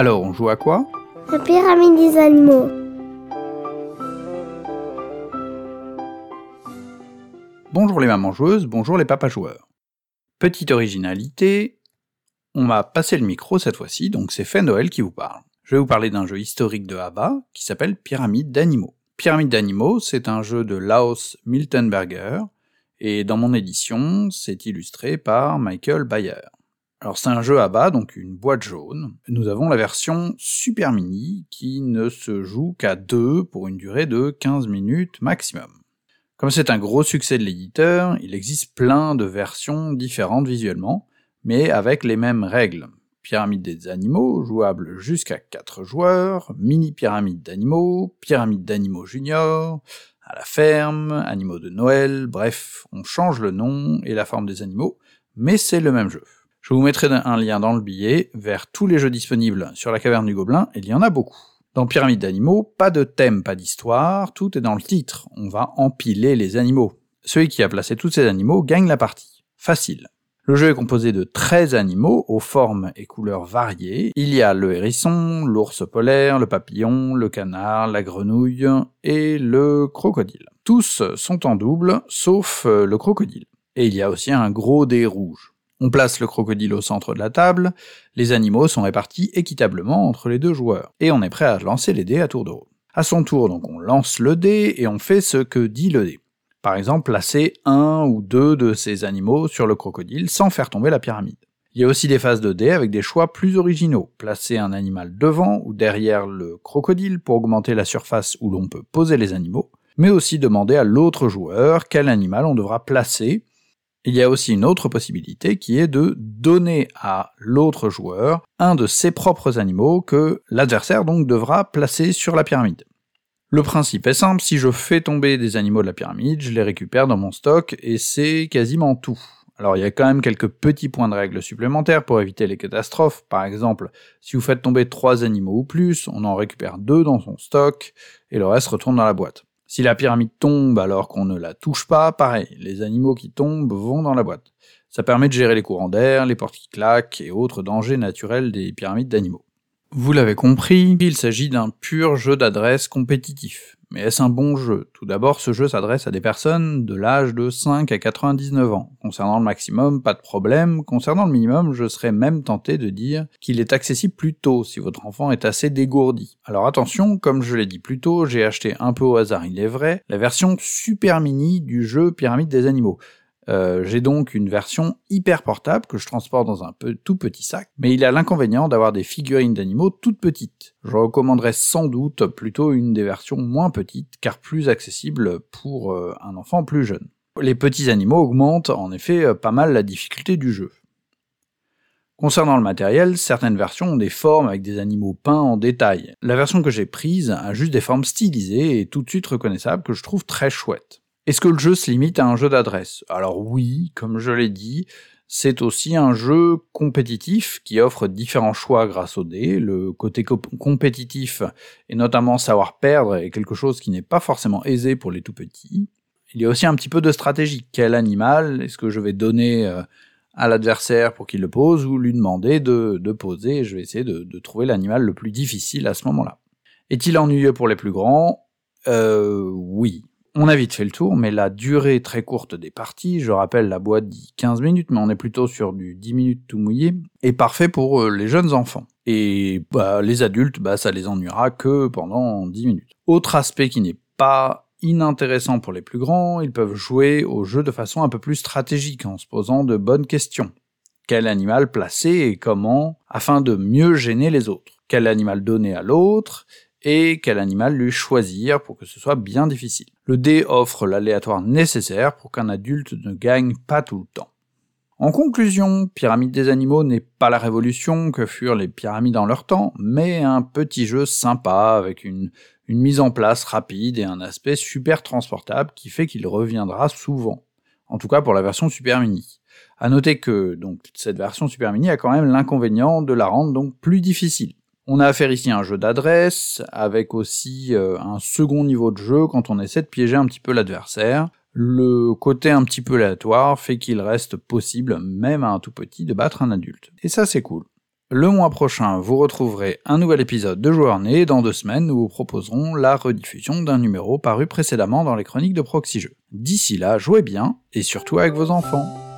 Alors, on joue à quoi? La pyramide des animaux. Bonjour les mamans joueuses, bonjour les papas joueurs. Petite originalité, on m'a passé le micro cette fois-ci, donc c'est Fait Noël qui vous parle. Je vais vous parler d'un jeu historique de Haba qui s'appelle Pyramide d'animaux. Pyramide d'animaux, c'est un jeu de Laos Miltenberger, et dans mon édition, c'est illustré par Michael Bayer. Alors c'est un jeu à bas, donc une boîte jaune. Nous avons la version Super Mini qui ne se joue qu'à deux pour une durée de 15 minutes maximum. Comme c'est un gros succès de l'éditeur, il existe plein de versions différentes visuellement, mais avec les mêmes règles. Pyramide des animaux, jouable jusqu'à 4 joueurs, mini pyramide d'animaux, pyramide d'animaux junior, à la ferme, animaux de Noël, bref, on change le nom et la forme des animaux, mais c'est le même jeu. Je vous mettrai un lien dans le billet vers tous les jeux disponibles sur la caverne du Gobelin, il y en a beaucoup. Dans Pyramide d'animaux, pas de thème, pas d'histoire, tout est dans le titre, on va empiler les animaux. Celui qui a placé tous ces animaux gagne la partie. Facile. Le jeu est composé de 13 animaux aux formes et couleurs variées. Il y a le hérisson, l'ours polaire, le papillon, le canard, la grenouille et le crocodile. Tous sont en double, sauf euh, le crocodile. Et il y a aussi un gros dé rouge. On place le crocodile au centre de la table, les animaux sont répartis équitablement entre les deux joueurs, et on est prêt à lancer les dés à tour de rôle. À son tour, donc, on lance le dé et on fait ce que dit le dé. Par exemple, placer un ou deux de ces animaux sur le crocodile sans faire tomber la pyramide. Il y a aussi des phases de dés avec des choix plus originaux. Placer un animal devant ou derrière le crocodile pour augmenter la surface où l'on peut poser les animaux, mais aussi demander à l'autre joueur quel animal on devra placer il y a aussi une autre possibilité qui est de donner à l'autre joueur un de ses propres animaux que l'adversaire donc devra placer sur la pyramide. Le principe est simple, si je fais tomber des animaux de la pyramide, je les récupère dans mon stock et c'est quasiment tout. Alors il y a quand même quelques petits points de règle supplémentaires pour éviter les catastrophes. Par exemple, si vous faites tomber trois animaux ou plus, on en récupère deux dans son stock et le reste retourne dans la boîte. Si la pyramide tombe alors qu'on ne la touche pas, pareil, les animaux qui tombent vont dans la boîte. Ça permet de gérer les courants d'air, les portes qui claquent et autres dangers naturels des pyramides d'animaux. Vous l'avez compris, il s'agit d'un pur jeu d'adresse compétitif. Mais est-ce un bon jeu? Tout d'abord, ce jeu s'adresse à des personnes de l'âge de 5 à 99 ans. Concernant le maximum, pas de problème. Concernant le minimum, je serais même tenté de dire qu'il est accessible plus tôt si votre enfant est assez dégourdi. Alors attention, comme je l'ai dit plus tôt, j'ai acheté un peu au hasard, il est vrai, la version super mini du jeu Pyramide des animaux. Euh, j'ai donc une version hyper portable que je transporte dans un tout petit sac, mais il a l'inconvénient d'avoir des figurines d'animaux toutes petites. Je recommanderais sans doute plutôt une des versions moins petites, car plus accessible pour euh, un enfant plus jeune. Les petits animaux augmentent en effet euh, pas mal la difficulté du jeu. Concernant le matériel, certaines versions ont des formes avec des animaux peints en détail. La version que j'ai prise a juste des formes stylisées et tout de suite reconnaissables que je trouve très chouettes. Est-ce que le jeu se limite à un jeu d'adresse? Alors oui, comme je l'ai dit, c'est aussi un jeu compétitif qui offre différents choix grâce au dé. Le côté compétitif et notamment savoir perdre est quelque chose qui n'est pas forcément aisé pour les tout petits. Il y a aussi un petit peu de stratégie. Quel animal est-ce que je vais donner euh, à l'adversaire pour qu'il le pose ou lui demander de, poser je vais essayer de, de trouver l'animal le plus difficile à ce moment-là? Est-il ennuyeux pour les plus grands? Euh, oui, on a vite fait le tour, mais la durée très courte des parties, je rappelle la boîte dit 15 minutes, mais on est plutôt sur du 10 minutes tout mouillé, est parfait pour euh, les jeunes enfants. Et bah, les adultes, bah, ça les ennuiera que pendant 10 minutes. Autre aspect qui n'est pas inintéressant pour les plus grands, ils peuvent jouer au jeu de façon un peu plus stratégique en se posant de bonnes questions. Quel animal placer et comment afin de mieux gêner les autres? Quel animal donner à l'autre? Et quel animal lui choisir pour que ce soit bien difficile. Le dé offre l'aléatoire nécessaire pour qu'un adulte ne gagne pas tout le temps. En conclusion, Pyramide des animaux n'est pas la révolution que furent les pyramides en leur temps, mais un petit jeu sympa avec une, mise en place rapide et un aspect super transportable qui fait qu'il reviendra souvent. En tout cas pour la version Super Mini. À noter que donc cette version Super Mini a quand même l'inconvénient de la rendre donc plus difficile. On a affaire ici à un jeu d'adresse, avec aussi euh, un second niveau de jeu quand on essaie de piéger un petit peu l'adversaire. Le côté un petit peu aléatoire fait qu'il reste possible, même à un tout petit, de battre un adulte. Et ça c'est cool. Le mois prochain, vous retrouverez un nouvel épisode de Joueurs Nés dans deux semaines, nous vous proposerons la rediffusion d'un numéro paru précédemment dans les chroniques de Proxy Jeux. D'ici là, jouez bien et surtout avec vos enfants.